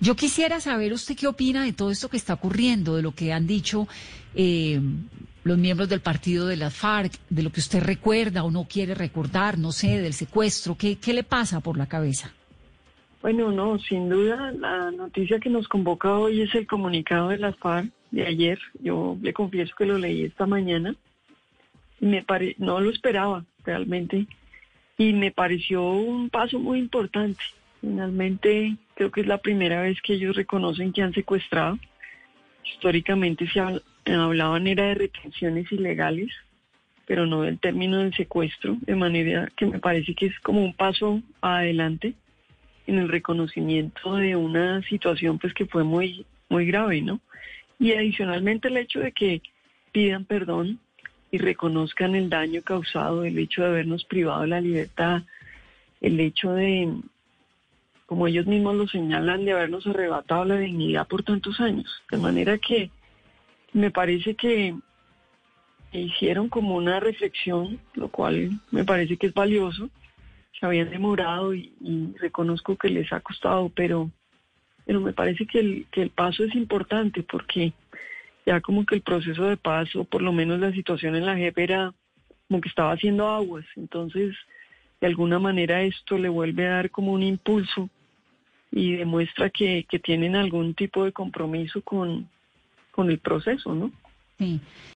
Yo quisiera saber usted qué opina de todo esto que está ocurriendo, de lo que han dicho eh, los miembros del partido de las FARC, de lo que usted recuerda o no quiere recordar, no sé, del secuestro. ¿Qué, qué le pasa por la cabeza? Bueno, no, sin duda la noticia que nos convoca hoy es el comunicado de las FARC de ayer. Yo le confieso que lo leí esta mañana y me pare... no lo esperaba realmente y me pareció un paso muy importante. Finalmente, creo que es la primera vez que ellos reconocen que han secuestrado. Históricamente se hablaban era de retenciones ilegales, pero no del término del secuestro, de manera que me parece que es como un paso adelante en el reconocimiento de una situación pues que fue muy muy grave, ¿no? Y adicionalmente el hecho de que pidan perdón y reconozcan el daño causado, el hecho de habernos privado de la libertad, el hecho de, como ellos mismos lo señalan, de habernos arrebatado la dignidad por tantos años. De manera que me parece que hicieron como una reflexión, lo cual me parece que es valioso. Se habían demorado y, reconozco que les ha costado, pero, pero me parece que el, que el paso es importante porque ya como que el proceso de paz, o por lo menos la situación en la JEP era como que estaba haciendo aguas. Entonces, de alguna manera esto le vuelve a dar como un impulso y demuestra que, que tienen algún tipo de compromiso con, con el proceso, ¿no? Sí.